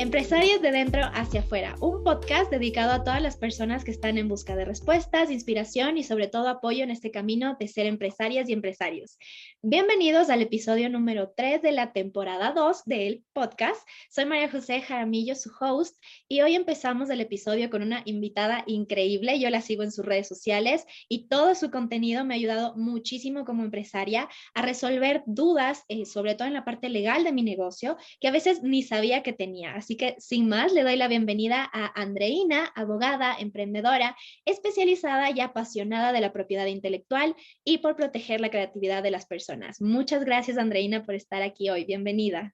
Empresarios de dentro hacia afuera, un podcast dedicado a todas las personas que están en busca de respuestas, inspiración y sobre todo apoyo en este camino de ser empresarias y empresarios. Bienvenidos al episodio número 3 de la temporada 2 del podcast. Soy María José Jaramillo, su host, y hoy empezamos el episodio con una invitada increíble. Yo la sigo en sus redes sociales y todo su contenido me ha ayudado muchísimo como empresaria a resolver dudas, eh, sobre todo en la parte legal de mi negocio, que a veces ni sabía que tenía. Así que sin más, le doy la bienvenida a Andreina, abogada, emprendedora, especializada y apasionada de la propiedad intelectual y por proteger la creatividad de las personas. Muchas gracias, Andreina, por estar aquí hoy. Bienvenida.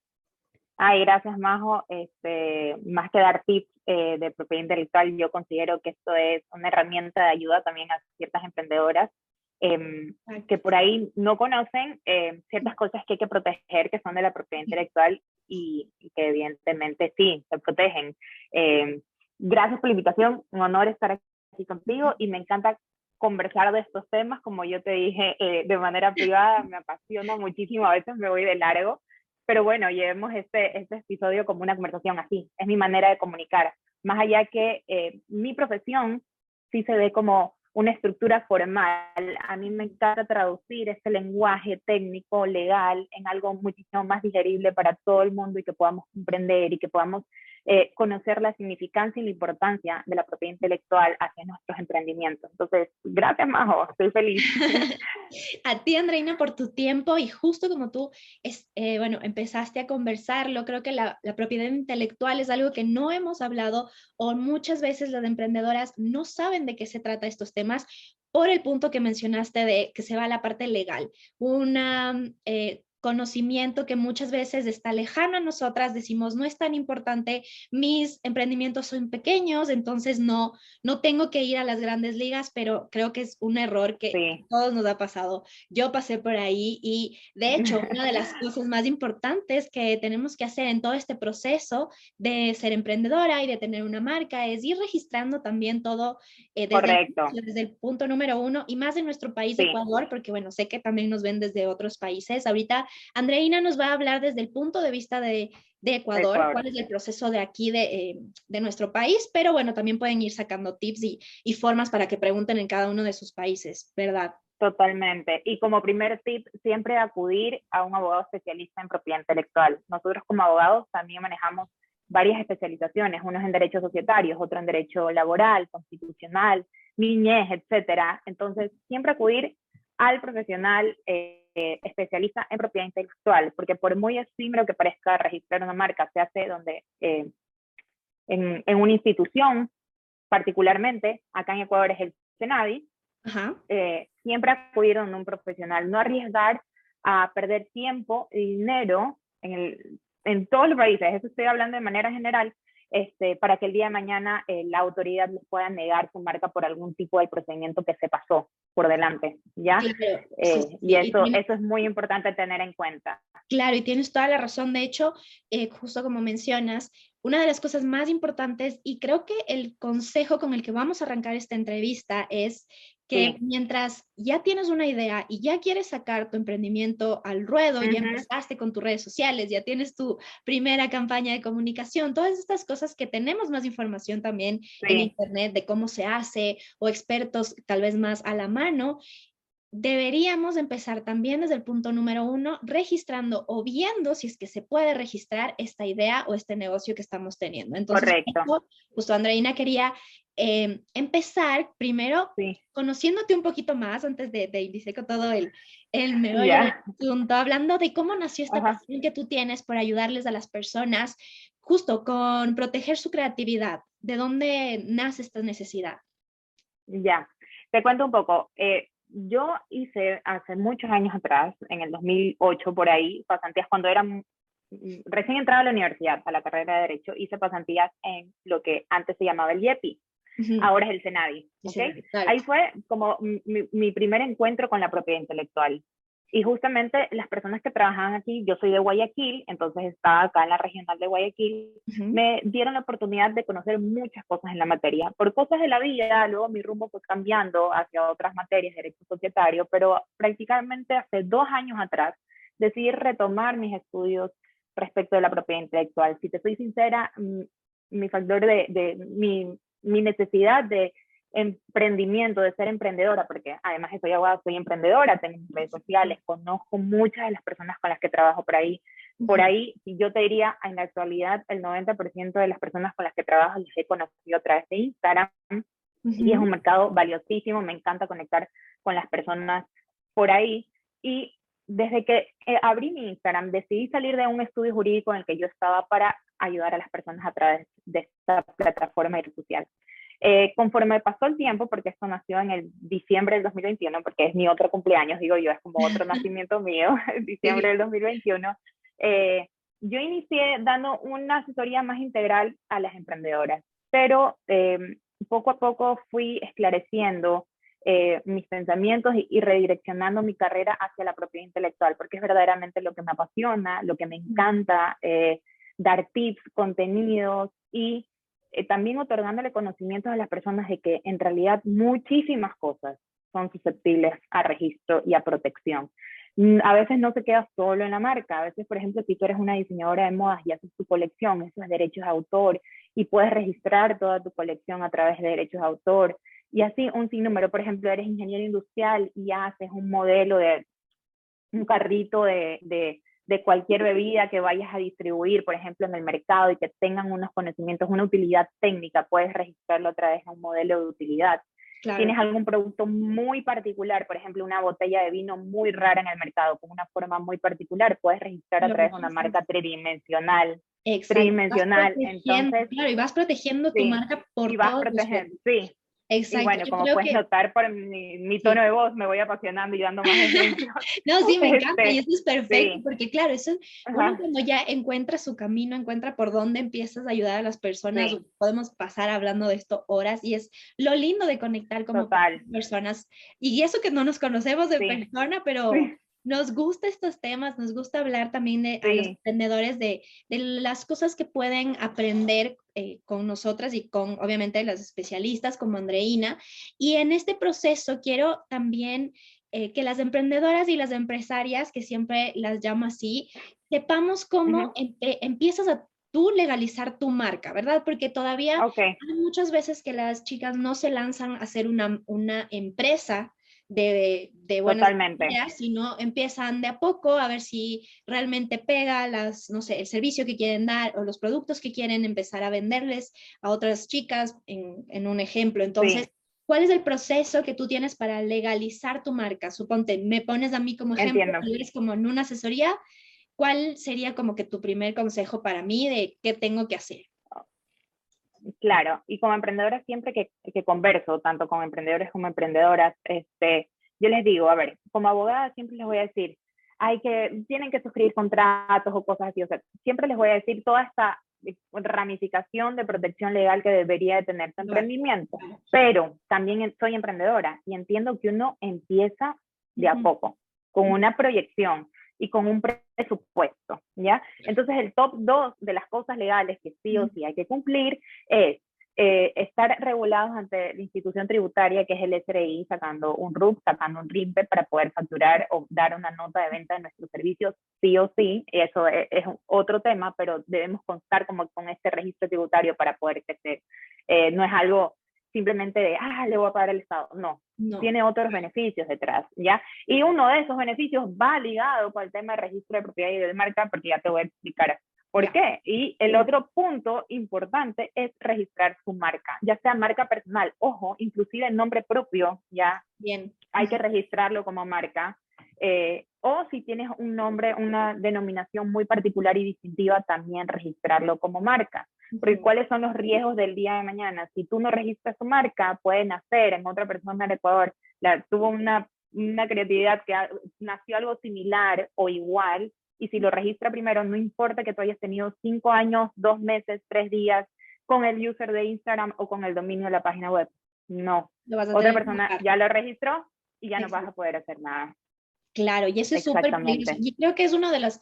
Ay, gracias, Majo. Este, más que dar tips eh, de propiedad intelectual, yo considero que esto es una herramienta de ayuda también a ciertas emprendedoras em, que por ahí no conocen eh, ciertas cosas que hay que proteger que son de la propiedad intelectual y, que evidentemente sí, se protegen. Eh, gracias por la invitación, un honor estar aquí contigo y me encanta conversar de estos temas, como yo te dije eh, de manera privada, me apasiona muchísimo, a veces me voy de largo, pero bueno, llevemos este, este episodio como una conversación así, es mi manera de comunicar, más allá que eh, mi profesión sí se ve como una estructura formal. A mí me encanta traducir ese lenguaje técnico, legal, en algo muchísimo más digerible para todo el mundo y que podamos comprender y que podamos eh, conocer la significancia y la importancia de la propiedad intelectual hacia nuestros emprendimientos. Entonces, gracias, Majo, estoy feliz. a ti, Andreina, por tu tiempo y justo como tú, es, eh, bueno, empezaste a conversarlo, creo que la, la propiedad intelectual es algo que no hemos hablado o muchas veces las emprendedoras no saben de qué se trata estos temas por el punto que mencionaste de que se va a la parte legal. Una eh, conocimiento que muchas veces está lejano a nosotras, decimos, no es tan importante, mis emprendimientos son pequeños, entonces no, no tengo que ir a las grandes ligas, pero creo que es un error que todos nos ha pasado. Yo pasé por ahí y de hecho, una de las cosas más importantes que tenemos que hacer en todo este proceso de ser emprendedora y de tener una marca es ir registrando también todo eh, desde, El, desde, El, punto número uno y más en nuestro país, Ecuador, porque bueno, sé que también nos ven desde otros países. Ahorita Andreina nos va a hablar desde el punto de vista de, Ecuador, cuál es el proceso de aquí, eh, de, nuestro país, pero bueno, también pueden ir sacando tips y, formas para que pregunten en cada uno de sus países, ¿verdad? Totalmente. Y como primer tip, siempre acudir a un abogado especialista en propiedad intelectual. Nosotros como abogados también manejamos varias especializaciones, unos en derecho societario, otros en derecho laboral, constitucional, niñez, etcétera. Entonces, siempre acudir al profesional eh, especialista en propiedad intelectual, porque por muy efímero que parezca registrar una marca, se hace donde eh, en, en, una institución, particularmente, acá en Ecuador es el CENADI, eh, siempre acudir a un profesional, no arriesgar a perder tiempo y dinero en, el, en todos los países, eso estoy hablando de manera general, este, para que el día de mañana eh, la autoridad les pueda negar su marca por algún tipo de procedimiento que se pasó por delante, ¿ya? Eh, y eso, eso es muy importante tener en cuenta. Claro, y tienes toda la razón. De hecho, eh, justo como mencionas, una de las cosas más importantes, y creo que el consejo con el que vamos a arrancar esta entrevista es que mientras ya tienes una idea y ya quieres sacar tu emprendimiento al ruedo, ya empezaste con tus redes sociales, ya tienes tu primera campaña de comunicación, todas estas cosas que tenemos más información también en Internet de cómo se hace o expertos tal vez más a la mano, deberíamos empezar también desde el punto número uno, registrando o viendo si es que se puede registrar esta idea o este negocio que estamos teniendo. Entonces, Correcto. justo Andreina quería eh, empezar primero conociéndote un poquito más antes de, de iniciar con todo el, el meollo hablando de cómo nació esta pasión que tú tienes por ayudarles a las personas, justo con proteger su creatividad. ¿De dónde nace esta necesidad? Ya, te cuento un poco. Eh, yo hice hace muchos años atrás, en el 2008 por ahí, pasantías cuando era recién entrada a la universidad, a la carrera de Derecho, hice pasantías en lo que antes se llamaba el IEPI, ahora es el SENADI. Ahí fue como mi, mi, primer encuentro con la propiedad intelectual. Y justamente las personas que trabajaban aquí, yo soy de Guayaquil, entonces estaba acá en la regional de Guayaquil, me dieron la oportunidad de conocer muchas cosas en la materia. Por cosas de la vida, luego mi rumbo fue cambiando hacia otras materias, derecho societario, pero prácticamente hace dos años atrás decidí retomar mis estudios respecto de la propiedad intelectual. Si te soy sincera, mm, mi factor de, de mi, mi necesidad de emprendimiento, de ser emprendedora, porque además soy abogada, soy emprendedora, tengo redes sociales, conozco muchas de las personas con las que trabajo por ahí. Por ahí, yo te diría, en la actualidad, el 90% de las personas con las que trabajo las he conocido a través de Instagram y es un mercado valiosísimo, me encanta conectar con las personas por ahí. Y desde que eh, abrí mi Instagram, decidí salir de un estudio jurídico en el que yo estaba para ayudar a las personas a través de esta plataforma social. Eh, conforme pasó el tiempo, porque esto nació en el diciembre del 2021, porque es mi otro cumpleaños, digo yo, es como otro nacimiento mío, diciembre del 2021, eh, yo inicié dando una asesoría más integral a las emprendedoras, pero eh, poco a poco fui esclareciendo mis pensamientos y, redireccionando mi carrera hacia la propiedad intelectual, porque es verdaderamente lo que me apasiona, lo que me encanta, dar tips, contenidos y eh, también otorgándole conocimientos a las personas de que en realidad muchísimas cosas son susceptibles a registro y a protección. Mm, a veces no se queda solo en la marca, a veces, por ejemplo, si tú eres una diseñadora de modas y haces tu colección, esos derechos de autor, y puedes registrar toda tu colección a través de derechos de autor, y así un sinnúmero, por ejemplo, eres ingeniero industrial y haces un modelo de un carrito de, de de cualquier bebida que vayas a distribuir, por ejemplo, en el mercado y que tengan unos conocimientos, una utilidad técnica, puedes registrarlo a través de un modelo de utilidad. Tienes algún producto muy particular, por ejemplo, una botella de vino muy rara en el mercado, con una forma muy particular, puedes registrar a través de una marca tridimensional. Tridimensional. Entonces, claro, y vas protegiendo tu marca por y vas protegiendo, sí, Exacto. Y bueno, como puedes notar por mi, tono de voz, me voy apasionando y dando más no, sí, me encanta y este, eso es perfecto, porque claro, eso uno cuando ya encuentra su camino, encuentra por dónde empiezas a ayudar a las personas, podemos pasar hablando de esto horas y es lo lindo de conectar como personas. Y eso que no nos conocemos de persona, pero nos gusta estos temas, nos gusta hablar también de a los emprendedores de, de, las cosas que pueden aprender eh, con nosotras y con obviamente las especialistas como Andreina. Y en este proceso quiero también eh, que las emprendedoras y las empresarias, que siempre las llamo así, sepamos cómo empiezas a tú legalizar tu marca, ¿verdad? Porque todavía hay muchas veces que las chicas no se lanzan a hacer una, una empresa de, de buenas ideas, sino empiezan de a poco a ver si realmente pega las, no sé, el servicio que quieren dar o los productos que quieren empezar a venderles a otras chicas, en, en un ejemplo. Entonces, ¿cuál es el proceso que tú tienes para legalizar tu marca? Suponte, me pones a mí como ejemplo, eres como en una asesoría, ¿cuál sería como que tu primer consejo para mí de qué tengo que hacer? Claro, y como emprendedora siempre que, que, converso, tanto con emprendedores como emprendedoras, este, yo les digo, a ver, como abogada siempre les voy a decir, hay que, tienen que suscribir contratos o cosas así, o sea, siempre les voy a decir toda esta ramificación de protección legal que debería de tener tu emprendimiento, pero también soy emprendedora y entiendo que uno empieza de a poco, con una proyección y con un presupuesto, ¿ya? Entonces el top 2 de las cosas legales que sí o sí hay que cumplir es eh, estar regulados ante la institución tributaria que es el SRI, sacando un RUP, sacando un RIMPE para poder facturar o dar una nota de venta de nuestros servicios, sí o sí, eso es, otro tema, pero debemos constar como con este registro tributario para poder crecer. Eh, no es algo simplemente de, ah, le voy a pagar el Estado. No, tiene otros beneficios detrás, ¿ya? Y uno de esos beneficios va ligado con el tema de registro de propiedad y de marca, porque ya te voy a explicar por qué. Y el otro punto importante es registrar su marca, ya sea marca personal, ojo, inclusive el nombre propio, ya. Bien. Hay que registrarlo como marca. Eh, o si tienes un nombre, una denominación muy particular y distintiva, también registrarlo como marca. Porque ¿cuáles son los riesgos del día de mañana? Si tú no registras tu marca, puede nacer en otra persona en Ecuador, la, tuvo una, una creatividad que nació algo similar o igual, y si lo registra primero, no importa que tú hayas tenido cinco años, dos meses, tres días con el user de Instagram o con el dominio de la página web. No. Otra persona ya lo registró y ya no vas a poder hacer nada. Claro, y eso es súper Y creo que es uno de los,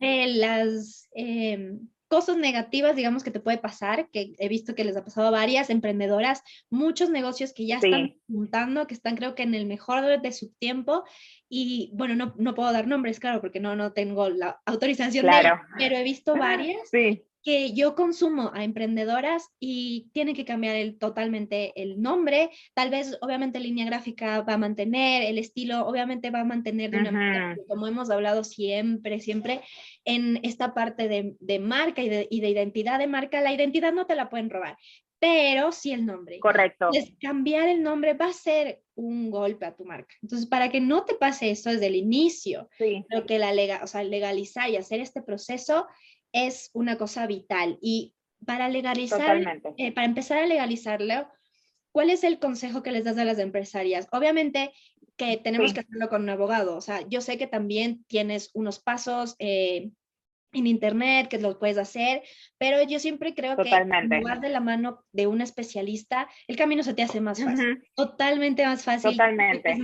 las em, cosas negativas, digamos, que te puede pasar, que he visto que les ha pasado a varias emprendedoras, muchos negocios que ya están juntando, que están creo que en el mejor de su tiempo. Y bueno, no, no puedo dar nombres, claro, porque no, no tengo la autorización, claro. pero he visto varias sí que yo consumo a emprendedoras y tiene que cambiar el, totalmente el nombre. Tal vez, obviamente, línea gráfica va a mantener, el estilo obviamente va a mantener de una manera, como hemos hablado siempre, siempre, en esta parte de, de marca y de, y de, identidad de marca, la identidad no te la pueden robar, pero sí el nombre. Correcto. cambiar el nombre va a ser un golpe a tu marca. Entonces, para que no te pase esto desde el inicio, lo que la lega, o sea, legalizar y hacer este proceso, es una cosa vital. Y para legalizar, eh, para empezar a legalizarlo, ¿cuál es el consejo que les das a las empresarias? Obviamente que tenemos que hacerlo con un abogado. O sea, yo sé que también tienes unos pasos eh, en internet, que lo puedes hacer, pero yo siempre creo que en lugar de la mano de un especialista, el camino se te hace más fácil, totalmente más fácil. Totalmente.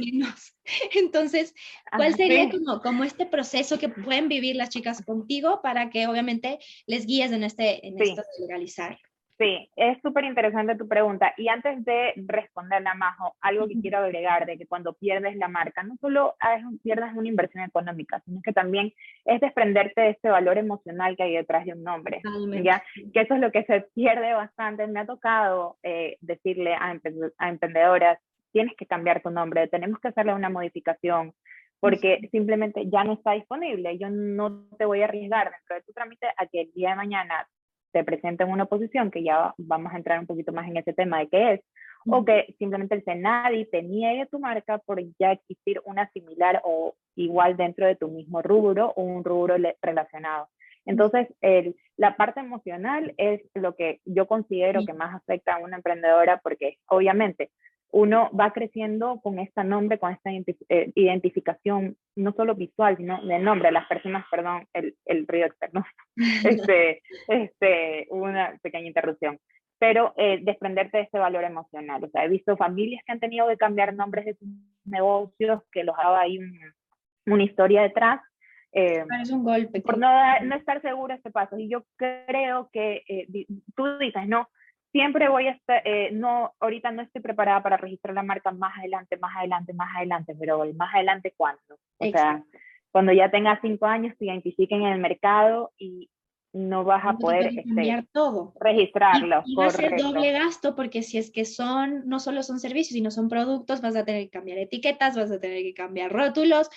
Entonces, ¿cuál sería como, como este proceso que pueden vivir las chicas contigo para que obviamente les guíes en, este, en esto de legalizar? Sí, es súper interesante tu pregunta. Y antes de responderla, Majo, algo que quiero agregar de que cuando pierdes la marca, no solo pierdas una inversión económica, sino que también es desprenderte de ese valor emocional que hay detrás de un nombre. ¿ya? Que eso es lo que se pierde bastante. Me ha tocado eh, decirle a, a emprendedoras, tienes que cambiar tu nombre, tenemos que hacerle una modificación, porque simplemente ya no está disponible. Yo no te voy a arriesgar dentro de tu trámite a que el día de mañana te presenten una oposición, que ya vamos a entrar un poquito más en ese tema de qué es, o que simplemente el Senadi te niegue tu marca por ya existir una similar o igual dentro de tu mismo rubro o un rubro relacionado. Entonces, el, la parte emocional es lo que yo considero que más afecta a una emprendedora porque obviamente uno va creciendo con este nombre, con esta eh, identificación, no solo visual, sino de nombre. Las personas, perdón, el, el ruido externo, este, este, una pequeña interrupción. Pero eh, desprenderte de ese valor emocional. O sea, he visto familias que han tenido que cambiar nombres de sus negocios, que los daba ahí una historia detrás. Eh, es un golpe. Por no, no estar seguro de este paso. Y yo creo que tú dices, no, siempre voy a estar, eh, no, ahorita no estoy preparada para registrar la marca más adelante, más adelante, más adelante, pero más adelante cuándo? O sea, cuando ya tengas cinco años, te identifiquen en el mercado y no vas a poder este, todo. registrarlo. Y, va a ser doble gasto porque si es que son, no solo son servicios, sino son productos, vas a tener que cambiar etiquetas, vas a tener que cambiar rótulos,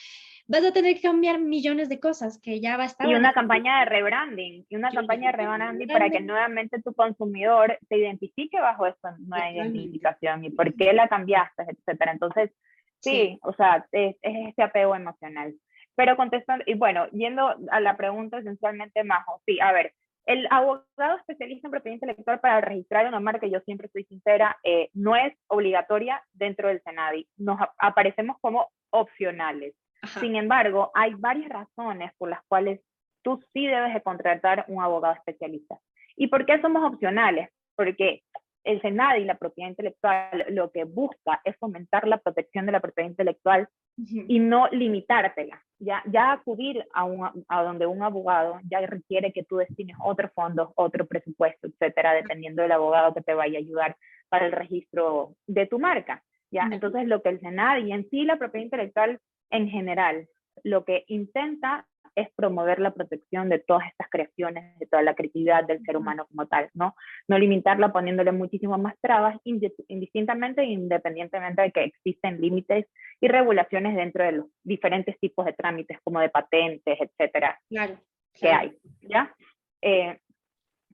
vas a tener que cambiar millones de cosas que ya va a estar. Y una campaña de rebranding, y una campaña de rebranding para que nuevamente tu consumidor te identifique bajo esta nueva identificación y por qué la cambiaste, etcétera. Entonces, sí, o sea, es, es, este apego emocional. Pero contestando, y bueno, yendo a la pregunta esencialmente, Majo, sí, a ver, el abogado especialista en propiedad intelectual para registrar una marca, yo siempre estoy sincera, eh, no es obligatoria dentro del SENADI. Nos aparecemos como opcionales. Sin embargo, hay varias razones por las cuales tú sí debes de contratar un abogado especialista. ¿Y por qué somos opcionales? Porque el SENADI, la propiedad intelectual, lo que busca es fomentar la protección de la propiedad intelectual y no limitártela. Ya, ya acudir a, un, a donde un abogado ya requiere que tú destines otros fondos, otro presupuesto, etcétera, dependiendo del abogado que te vaya a ayudar para el registro de tu marca. ¿ya? Entonces, lo que el SENADI en sí, la propiedad intelectual en general, lo que intenta es promover la protección de todas estas creaciones, de toda la creatividad del ser humano como tal, ¿no? No limitarla poniéndole muchísimas más trabas, indistintamente e independientemente de que existen límites y regulaciones dentro de los diferentes tipos de trámites, como de patentes, etcétera, que hay, ¿ya? Eh,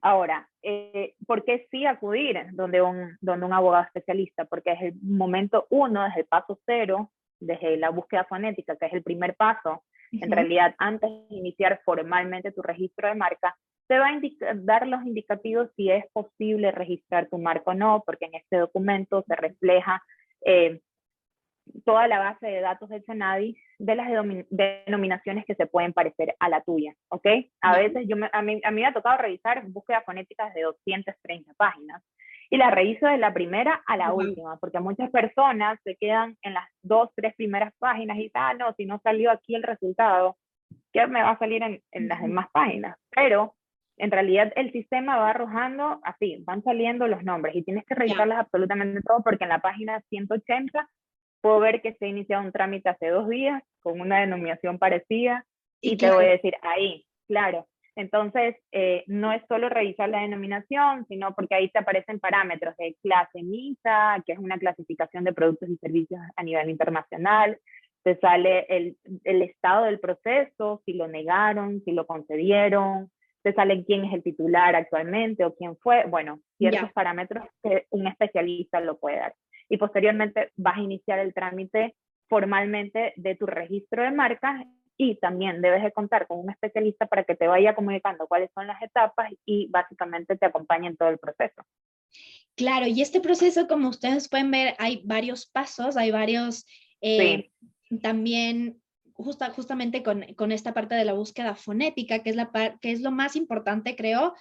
ahora, eh, ¿por qué sí acudir donde un, donde un abogado especialista? Porque es el momento uno, desde el paso cero, desde la búsqueda fonética, que es el primer paso, en realidad antes de iniciar formalmente tu registro de marca, te va a dar los indicativos si es posible registrar tu marca o no, porque en este documento se refleja eh, toda la base de datos del SENADI de las denominaciones que se pueden parecer a la tuya, ¿ok? A veces yo a, mí, a mí me ha tocado revisar búsquedas fonéticas de 230 páginas y la reviso de la primera a la última, porque muchas personas se quedan en las dos, tres primeras páginas y dicen, ah, no, si no salió aquí el resultado, ¿qué me va a salir en, en las demás páginas? Pero en realidad el sistema va arrojando así, van saliendo los nombres y tienes que revisarlas absolutamente todo porque en la página 180 puedo ver que se ha iniciado un trámite hace dos días con una denominación parecida y, te voy a decir ahí, claro. Entonces, eh, no es solo revisar la denominación, sino porque ahí te aparecen parámetros de clase MISA, que es una clasificación de productos y servicios a nivel internacional, te sale el, el estado del proceso, si lo negaron, si lo concedieron, te sale quién es el titular actualmente o quién fue, bueno, ciertos parámetros que un especialista lo puede dar. Y posteriormente vas a iniciar el trámite formalmente de tu registro de marcas y también debes de contar con un especialista para que te vaya comunicando cuáles son las etapas y básicamente te acompañe en todo el proceso. Claro, y este proceso, como ustedes pueden ver, hay varios pasos, hay varios eh, también justamente con, esta parte de la búsqueda fonética, que es, la que es lo más importante, creo,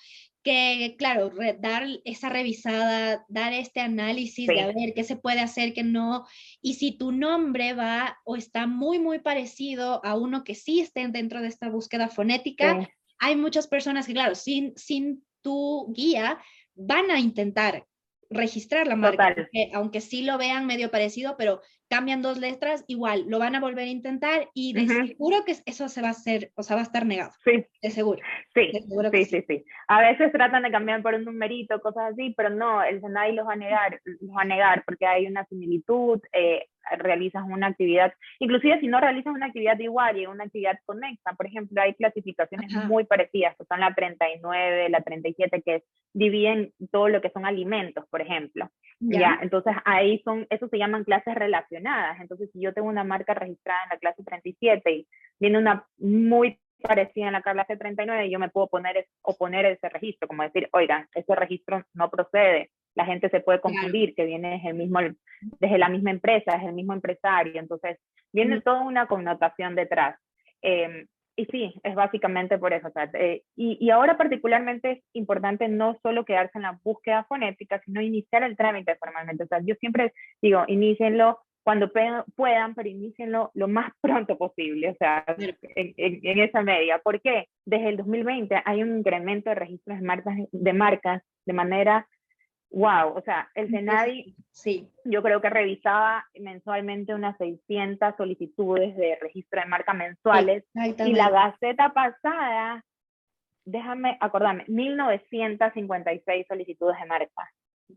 que, claro, dar esa revisada, dar este análisis de a ver qué se puede hacer, qué no, y si tu nombre va o está muy, muy parecido a uno que sí esté dentro de esta búsqueda fonética, hay muchas personas que, claro, sin, sin tu guía, van a intentar registrar la marca, aunque sí lo vean medio parecido, pero cambian dos letras, igual lo van a volver a intentar y de seguro que eso se va a hacer, o sea, va a estar negado. Sí. De seguro. Sí, sí, sí, sí, A veces tratan de cambiar por un numerito, cosas así, pero no, el Senai los va a negar, los va a negar porque hay una similitud, eh, realizas una actividad, inclusive si no realizas una actividad igual y una actividad conexa, por ejemplo, hay clasificaciones muy parecidas, que son la 39, la 37, que dividen todo lo que son alimentos, por ejemplo. Ya, entonces ahí son, eso se llaman clases relacionadas. Entonces, si yo tengo una marca registrada en la clase 37 y viene una muy parecida en la clase 39, yo me puedo poner, oponer ese registro, como decir, oigan, ese registro no procede. La gente se puede confundir que viene desde, el mismo, desde la misma empresa, desde el mismo empresario. Entonces, viene toda una connotación detrás. Em, y sí, es básicamente por eso. Eh, y, y, ahora particularmente es importante no solo quedarse en la búsqueda fonética, sino iniciar el trámite formalmente. O sea, yo siempre digo, inicienlo cuando puedan, pero inicienlo lo más pronto posible, o sea, en, en, esa media. ¿Por qué? Desde el 2020 hay un incremento de registros de marcas, de marcas de manera wow, o sea, el Senadi, sí. yo creo que revisaba mensualmente unas 600 solicitudes de registro de marca mensuales y la Gaceta pasada, déjame acordarme, 1956 solicitudes de marca.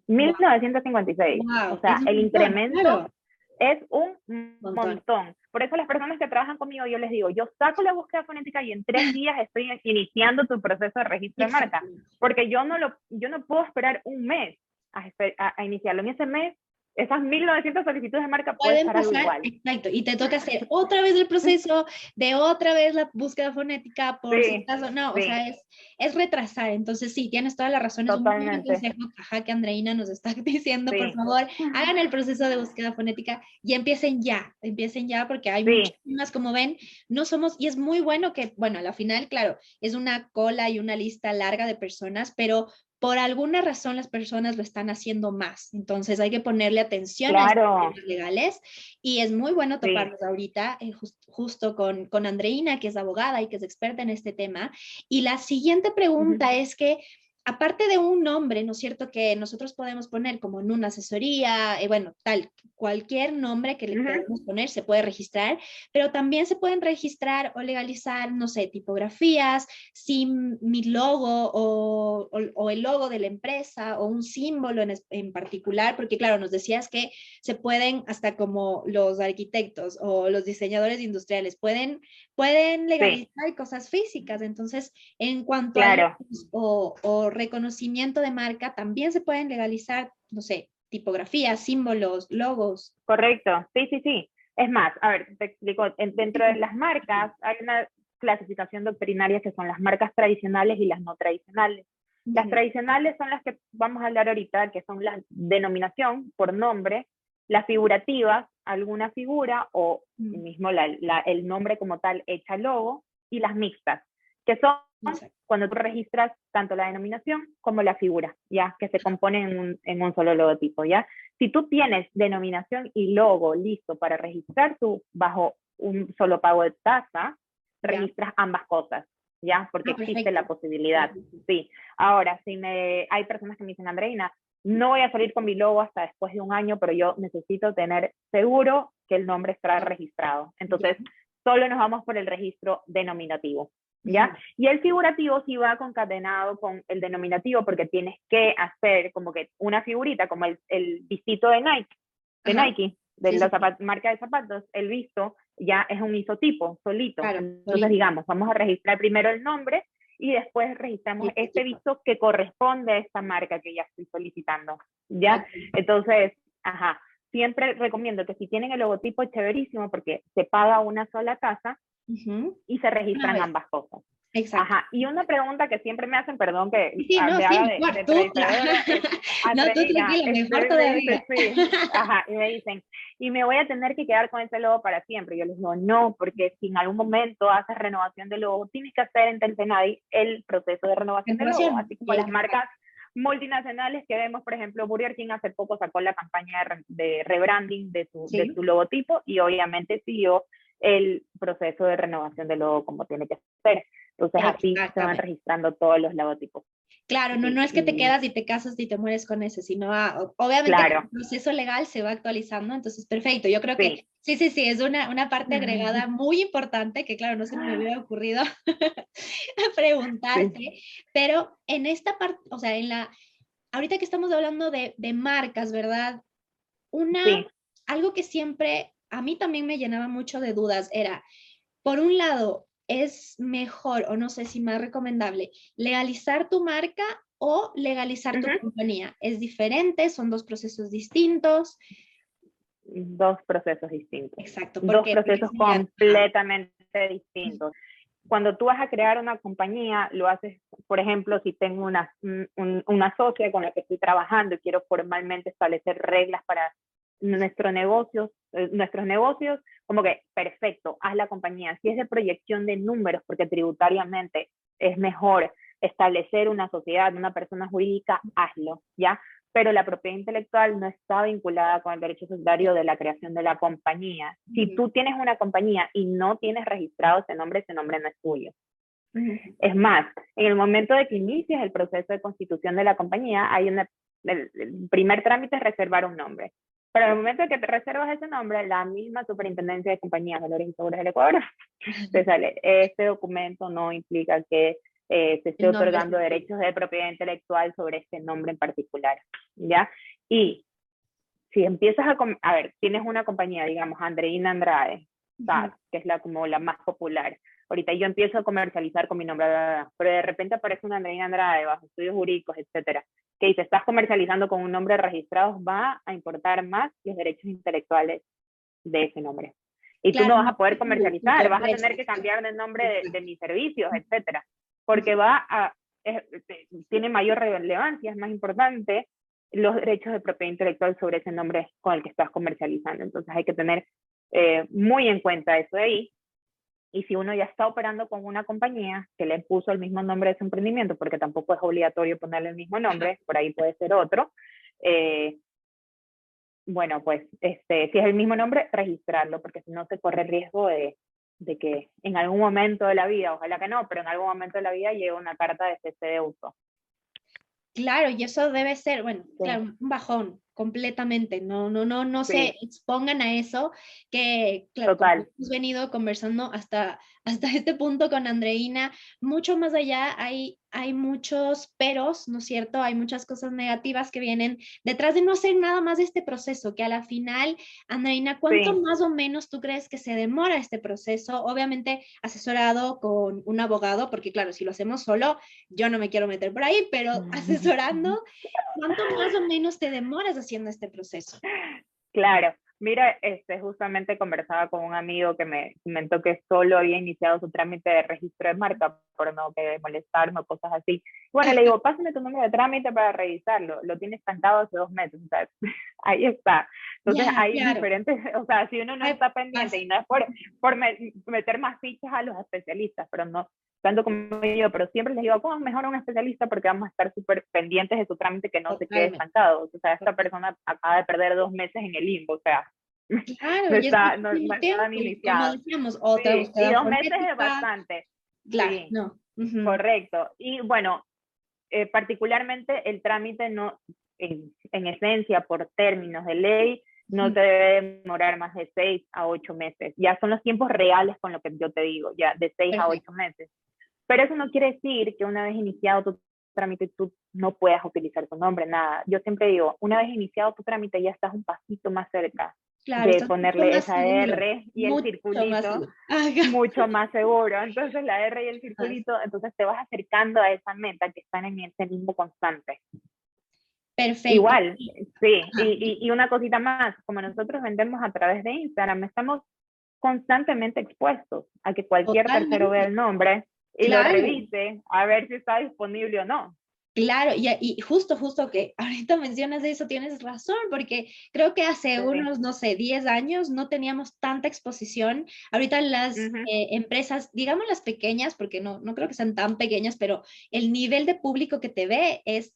1956. o sea, el incremento es un montón. Por eso las personas que trabajan conmigo, yo les digo, yo saco la búsqueda fonética y en tres días estoy iniciando tu proceso de registro de marca, porque yo no, lo, yo no puedo esperar un mes a, iniciarlo. En ese mes esas 1900 solicitudes de marca pueden pasar igual. Exacto, y te toca hacer otra vez el proceso de otra vez la búsqueda fonética por si acaso, no, o sea, es, es, retrasar, entonces sí, tienes toda la razón, Totalmente. es un consejo que Andreina nos está diciendo, por favor, hagan el proceso de búsqueda fonética y empiecen ya, empiecen ya, porque hay muchas como ven, no somos, y es muy bueno que, bueno, a la final, claro, es una cola y una lista larga de personas, pero por alguna razón las personas lo están haciendo más. Entonces hay que ponerle atención a los legales y es muy bueno toparlos ahorita eh, justo con, con Andreina, que es abogada y que es experta en este tema. Y la siguiente pregunta es que aparte de un nombre, ¿no es cierto? Que nosotros podemos poner como en una asesoría, eh, bueno, tal, cualquier nombre que le podemos poner se puede registrar, pero también se pueden registrar o legalizar, no sé, tipografías, si mi logo o, o, el logo de la empresa o un símbolo en, en, particular, porque claro, nos decías que se pueden, hasta como los arquitectos o los diseñadores industriales, pueden, pueden legalizar cosas físicas. Entonces, en cuanto a o, o reconocimiento de marca, también se pueden legalizar, no sé, tipografías, símbolos, logos. Correcto, sí, sí, sí. Es más, a ver, te explico, dentro de las marcas hay una clasificación doctrinaria que son las marcas tradicionales y las no tradicionales. Las tradicionales son las que vamos a hablar ahorita, que son la denominación por nombre, las figurativas, alguna figura o mismo el nombre como tal hecha logo, y las mixtas, que son cuando tú registras tanto la denominación como la figura, ya que se componen en un, solo logotipo, ya. Si tú tienes denominación y logo listo para registrar tú bajo un solo pago de tasa, registras ambas cosas. ¿ya? Porque ah, existe la posibilidad, sí. Ahora, si me, hay personas que me dicen, Andreina, no voy a salir con mi logo hasta después de un año, pero yo necesito tener seguro que el nombre estará registrado. Entonces, solo nos vamos por el registro denominativo. ¿Ya? Y el figurativo sí va concatenado con el denominativo porque tienes que hacer como que una figurita, como el, el visito de Nike, de Nike, de la marca de zapatos, el visto ya es un isotipo solito. Entonces, digamos, vamos a registrar primero el nombre y después registramos este visto que corresponde a esta marca que ya estoy solicitando. ¿Ya? Entonces, ajá, siempre recomiendo que si tienen el logotipo chéverísimo porque se paga una sola casa y se registran ambas cosas. Exacto. Ajá. Y una pregunta que siempre me hacen, perdón que sí, no, sí, de, mejor, tú, No, tú tranquila, mejor todavía. Sí, ajá, y me dicen, y me voy a tener que quedar con ese logo para siempre. Yo les digo, no, porque si en algún momento haces renovación de logo, tienes que hacer en Tentenadi el proceso de renovación de logo, así como las marcas multinacionales que vemos, por ejemplo, Burger King hace poco sacó la campaña de rebranding de su, de su logotipo y obviamente siguió el proceso de renovación de logo como tiene que ser. Entonces así se van registrando todos los logotipos. Claro, no, no es que te quedas y te casas y te mueres con ese, sino ah, obviamente el proceso legal se va actualizando, entonces perfecto. Yo creo que sí, sí, sí, es una, una parte agregada muy importante que claro, no se me había ocurrido preguntarte, pero en esta parte, o sea, en la, ahorita que estamos hablando de, de marcas, ¿verdad? Una, algo que siempre a mí también me llenaba mucho de dudas era, por un lado, es mejor o no sé si más recomendable legalizar tu marca o legalizar tu compañía? ¿Es diferente? ¿Son dos procesos distintos? Dos procesos distintos. Exacto. Dos procesos completamente distintos. Cuando tú vas a crear una compañía, lo haces, por ejemplo, si tengo una, una socia con la que estoy trabajando y quiero formalmente establecer reglas para nuestro negocio, eh, nuestros negocios, como que perfecto, haz la compañía. Si es de proyección de números, porque tributariamente es mejor establecer una sociedad, una persona jurídica, hazlo, ¿ya? Pero la propiedad intelectual no está vinculada con el derecho societario de la creación de la compañía. Si tú tienes una compañía y no tienes registrado ese nombre, ese nombre no es tuyo. Es más, en el momento de que inicias el proceso de constitución de la compañía, hay una, el primer trámite es reservar un nombre. Pero en el momento que te reservas ese nombre, la misma Superintendencia de Compañías, Valores y Seguros del Ecuador te sale, este documento no implica que eh, se esté otorgando derechos de propiedad intelectual sobre este nombre en particular, ¿ya? Y si empiezas a, a ver, tienes una compañía, digamos, Andreina Andrade, que es la, como la más popular. Ahorita yo empiezo a comercializar con mi nombre, pero de repente aparece una Andreina Andrade bajo estudios jurídicos, etcétera, que dice, estás comercializando con un nombre registrado, va a importar más los derechos intelectuales de ese nombre. Y tú no vas a poder comercializar, vas a tener que cambiar el nombre de, mis servicios, etcétera, porque va a, tiene mayor relevancia, es más importante los derechos de propiedad intelectual sobre ese nombre con el que estás comercializando. Entonces hay que tener eh, muy en cuenta eso de ahí. Y si uno ya está operando con una compañía que le puso el mismo nombre de su emprendimiento, porque tampoco es obligatorio ponerle el mismo nombre, por ahí puede ser otro, eh, bueno, pues este, si es el mismo nombre, registrarlo, porque si no se corre el riesgo de, de, que en algún momento de la vida, ojalá que no, pero en algún momento de la vida llegue una carta de cese de uso. Claro, y eso debe ser, bueno, un bajón, completamente, no, no, no, no se expongan a eso, que claro, hemos venido conversando hasta, hasta este punto con Andreina, mucho más allá hay hay muchos peros, ¿no es cierto? Hay muchas cosas negativas que vienen detrás de no hacer nada más de este proceso, que a la final, Andreina, ¿cuánto más o menos tú crees que se demora este proceso? Obviamente asesorado con un abogado, porque claro, si lo hacemos solo, yo no me quiero meter por ahí, pero asesorando, ¿cuánto más o menos te demoras haciendo este proceso? Claro, Mira, este, justamente conversaba con un amigo que me comentó que solo había iniciado su trámite de registro de marca por no que molestarme o cosas así. Bueno, le digo, pásame tu número de trámite para revisarlo. Lo tiene estancado hace dos meses. O sea, ahí está. Entonces, hay diferentes, o sea, si uno no está pendiente y no es por, por meter más fichas a los especialistas, pero no tanto como yo, pero siempre les digo, ¿cómo mejor a un especialista? Porque vamos a estar súper pendientes de su trámite que no se quede estancado. O sea, esta persona acaba de perder dos meses en el limbo, o sea, Claro, no está, no, no está iniciado. Como decíamos, otra sí, y dos meses es bastante. Claro, no. Correcto. Y bueno, eh, particularmente el trámite no, en, esencia, por términos de ley, no te debe demorar más de seis a ocho meses. Ya son los tiempos reales con lo que yo te digo, ya de seis a ocho meses. Pero eso no quiere decir que una vez iniciado tu trámite tú no puedas utilizar tu nombre, nada. Yo siempre digo, una vez iniciado tu trámite ya estás un pasito más cerca de ponerle esa R y el circulito mucho más seguro. Entonces la R y el circulito, entonces te vas acercando a esa meta que están en ese limbo constante. Perfecto. Igual, sí. Y, y, una cosita más, como nosotros vendemos a través de Instagram, estamos constantemente expuestos a que cualquier tercero vea el nombre y lo revise a ver si está disponible o no. Claro, y, y, justo, justo que ahorita mencionas eso, tienes razón, porque creo que hace unos, no sé, 10 años no teníamos tanta exposición. Ahorita las eh, empresas, digamos las pequeñas, porque no, no creo que sean tan pequeñas, pero el nivel de público que te ve es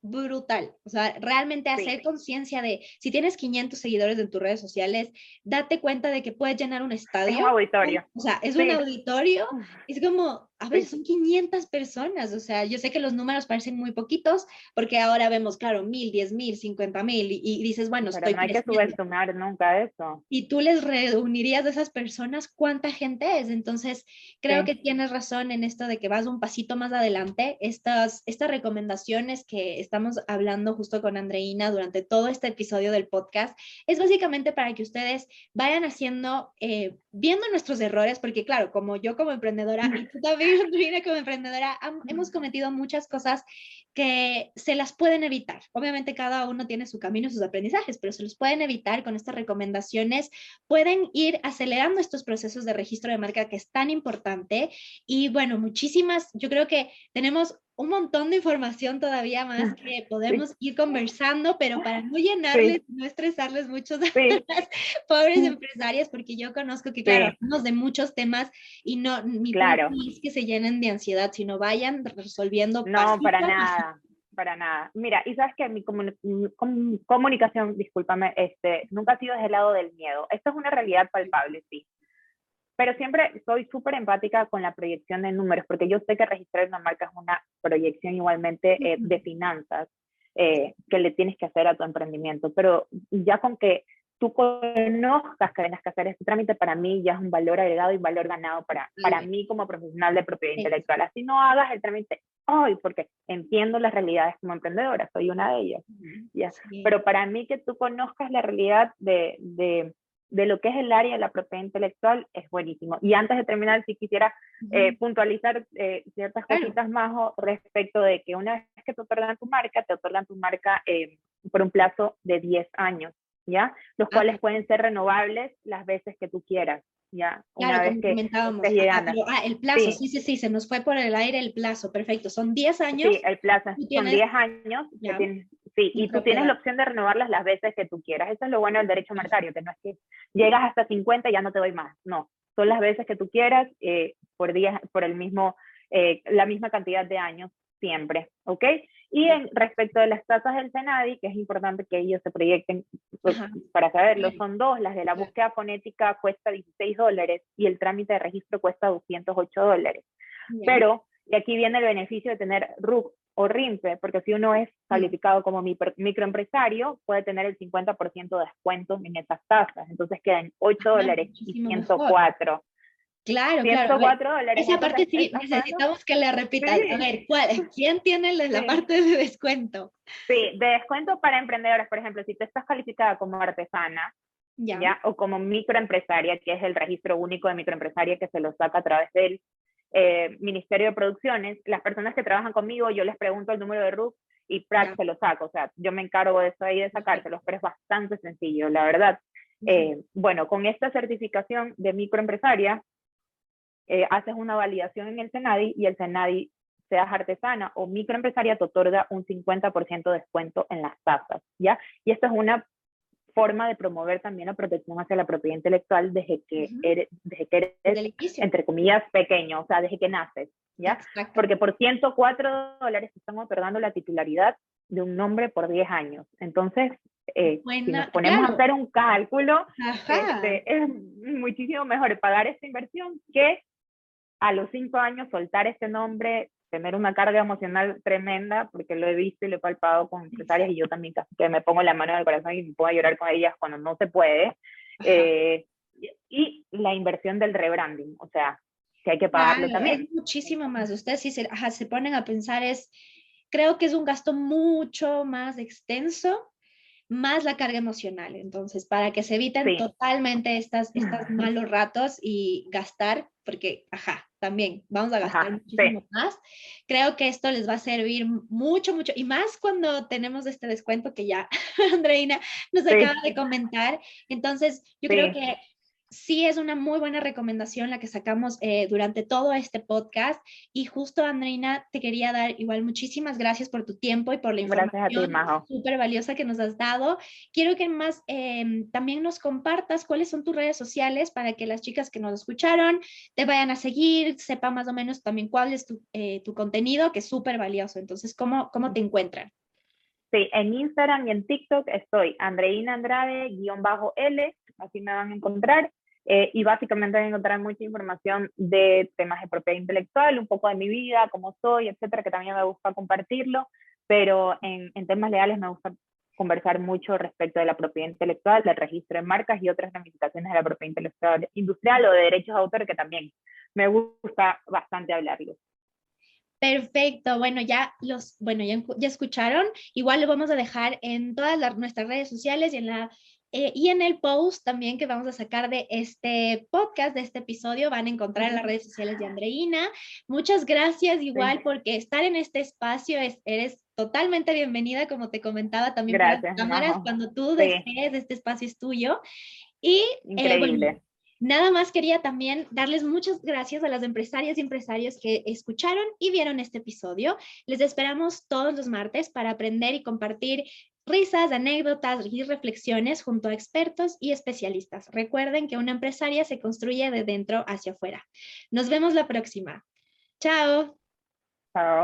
brutal. O sea, realmente hacer conciencia de si tienes 500 seguidores en tus redes sociales, date cuenta de que puedes llenar un estadio. Es un auditorio. O sea, es un auditorio. Es como, a ver, son 500 personas, o sea, yo sé que los números parecen muy poquitos, porque ahora vemos, claro, mil, diez mil, cincuenta mil, y, dices, bueno, Pero no hay que subestimar nunca eso. Y tú les reunirías de esas personas, ¿cuánta gente es? Entonces, creo que tienes razón en esto de que vas un pasito más adelante. Estas, estas recomendaciones que estamos hablando justo con Andreina durante todo este episodio del podcast, es básicamente para que ustedes vayan haciendo, eh, viendo nuestros errores, porque claro, como yo como emprendedora, y tú también, como emprendedora, hemos cometido muchas cosas que se las pueden evitar. Obviamente cada uno tiene su camino, sus aprendizajes, pero se los pueden evitar con estas recomendaciones. Pueden ir acelerando estos procesos de registro de marca que es tan importante. Y bueno, muchísimas, yo creo que tenemos un montón de información todavía más que podemos ir conversando, pero para no llenarles, no estresarles mucho de las pobres empresarias, porque yo conozco que, claro, hablamos de muchos temas y no, mi claro. es que se llenen de ansiedad, sino vayan resolviendo. No, para nada. Para nada. Mira, y sabes que mi comunicación, discúlpame, este, nunca ha sido desde el lado del miedo. Esto es una realidad palpable, sí pero siempre soy súper empática con la proyección de números, porque yo sé que registrar una marca es una proyección igualmente eh, de finanzas eh, que le tienes que hacer a tu emprendimiento, pero ya con que tú conozcas que tienes que hacer este trámite, para mí ya es un valor agregado y valor ganado para, para mí como profesional de propiedad intelectual. Así no hagas el trámite hoy, porque entiendo las realidades como emprendedora, soy una de ellas. Pero para mí que tú conozcas la realidad de, de de lo que es el área de la propiedad intelectual es buenísimo. Y antes de terminar, si quisiera eh, puntualizar eh, ciertas cositas más respecto de que una vez que te otorgan tu marca, te otorgan tu marca eh, por un plazo de 10 años, ¿ya? Los cuales pueden ser renovables las veces que tú quieras, ¿ya? Una vez que ah, el plazo, sí. sí. sí, se nos fue por el aire el plazo, perfecto. Son 10 años. Sí, el plazo, son 10 años. Sí, y tú tienes la opción de renovarlas las veces que tú quieras. Eso es lo bueno del derecho marcario, que no es que llegas hasta 50 y ya no te doy más. No, son las veces que tú quieras eh, por días, por el mismo, eh, la misma cantidad de años siempre, ¿ok? Y en respecto de las tasas del Senadi, que es importante que ellos se proyecten pues, para saberlo, son dos, las de la búsqueda fonética cuesta 16 dólares y el trámite de registro cuesta 208 dólares. Pero, y aquí viene el beneficio de tener RUC o RIMPE, porque si uno es mm. calificado como microempresario, puede tener el 50% de descuento en esas tasas. Entonces quedan 8 dólares y 104. Claro, 104 claro. dólares. Esa parte sí necesitamos que le repitas. A ver, ¿quién tiene la, parte de descuento? Sí, de descuento para emprendedores, por ejemplo, si tú estás calificada como artesana, ya. o como microempresaria, que es el registro único de microempresaria que se lo saca a través del eh, Ministerio de Producciones, las personas que trabajan conmigo, yo les pregunto el número de RUC y PRAC se lo saco, o sea, yo me encargo de eso ahí de sacárselos, pero es bastante sencillo, la verdad. Eh, bueno, con esta certificación de microempresaria, eh, haces una validación en el SENADI y el SENADI, seas artesana o microempresaria, te otorga un 50% de descuento en las tasas, ¿ya? Y esta es una forma de promover también la protección hacia la propiedad intelectual desde que, eres, desde que eres, entre comillas, pequeño, o sea, desde que naces, ¿ya? Porque por 104 dólares están otorgando la titularidad de un nombre por 10 años. Entonces, eh, si nos ponemos a hacer un cálculo, este, es muchísimo mejor pagar esta inversión que a los cinco años soltar este nombre, tener una carga emocional tremenda, porque lo he visto y lo he palpado con empresarias y yo también casi que me pongo la mano en el corazón y me puedo llorar con ellas cuando no se puede. Eh, y la inversión del rebranding, o sea, que hay que pagarlo también. Es muchísimo más. Ustedes si se, se ponen a pensar, es, creo que es un gasto mucho más extenso más la carga emocional. Entonces, para que se eviten totalmente estas, estos malos ratos y gastar, porque, ajá, también vamos a gastar muchísimo más. Creo que esto les va a servir mucho, mucho, y más cuando tenemos este descuento que ya Andreina nos acaba de comentar. Entonces, yo creo que sí es una muy buena recomendación la que sacamos eh, durante todo este podcast. Y justo, Andreina, te quería dar igual muchísimas gracias por tu tiempo y por la información súper valiosa que nos has dado. Quiero que más em, también nos compartas cuáles son tus redes sociales para que las chicas que nos escucharon te vayan a seguir, sepan más o menos también cuál es tu, eh, tu contenido, que es súper valioso. Entonces, ¿cómo, ¿cómo te encuentran? Sí, en Instagram y en TikTok estoy Andreina Andrade, guion bajo L, así me van a encontrar. Eh, y básicamente encontrar mucha información de temas de propiedad intelectual, un poco de mi vida, cómo soy, etcétera, que también me gusta compartirlo, pero en, en temas legales me gusta conversar mucho respecto de la propiedad intelectual, del registro de marcas y otras ramificaciones de la propiedad intelectual industrial o de derechos de autor que también me gusta bastante hablarlo. Perfecto, bueno, ya los, bueno, ya, ya escucharon, igual lo vamos a dejar en todas nuestras redes sociales y en la eh, y en el post también que vamos a sacar de este podcast, de este episodio, van a encontrar en las redes sociales de Andreina. Muchas gracias igual porque estar en este espacio es, eres totalmente bienvenida, como te comentaba también gracias, por las cámaras, cuando tú desees, este espacio es tuyo. Y eh, Nada más quería también darles muchas gracias a las empresarias y empresarios que escucharon y vieron este episodio. Les esperamos todos los martes para aprender y compartir risas, anécdotas y reflexiones junto a expertos y especialistas. Recuerden que una empresaria se construye de dentro hacia afuera. Nos vemos la próxima. Chao. Chao.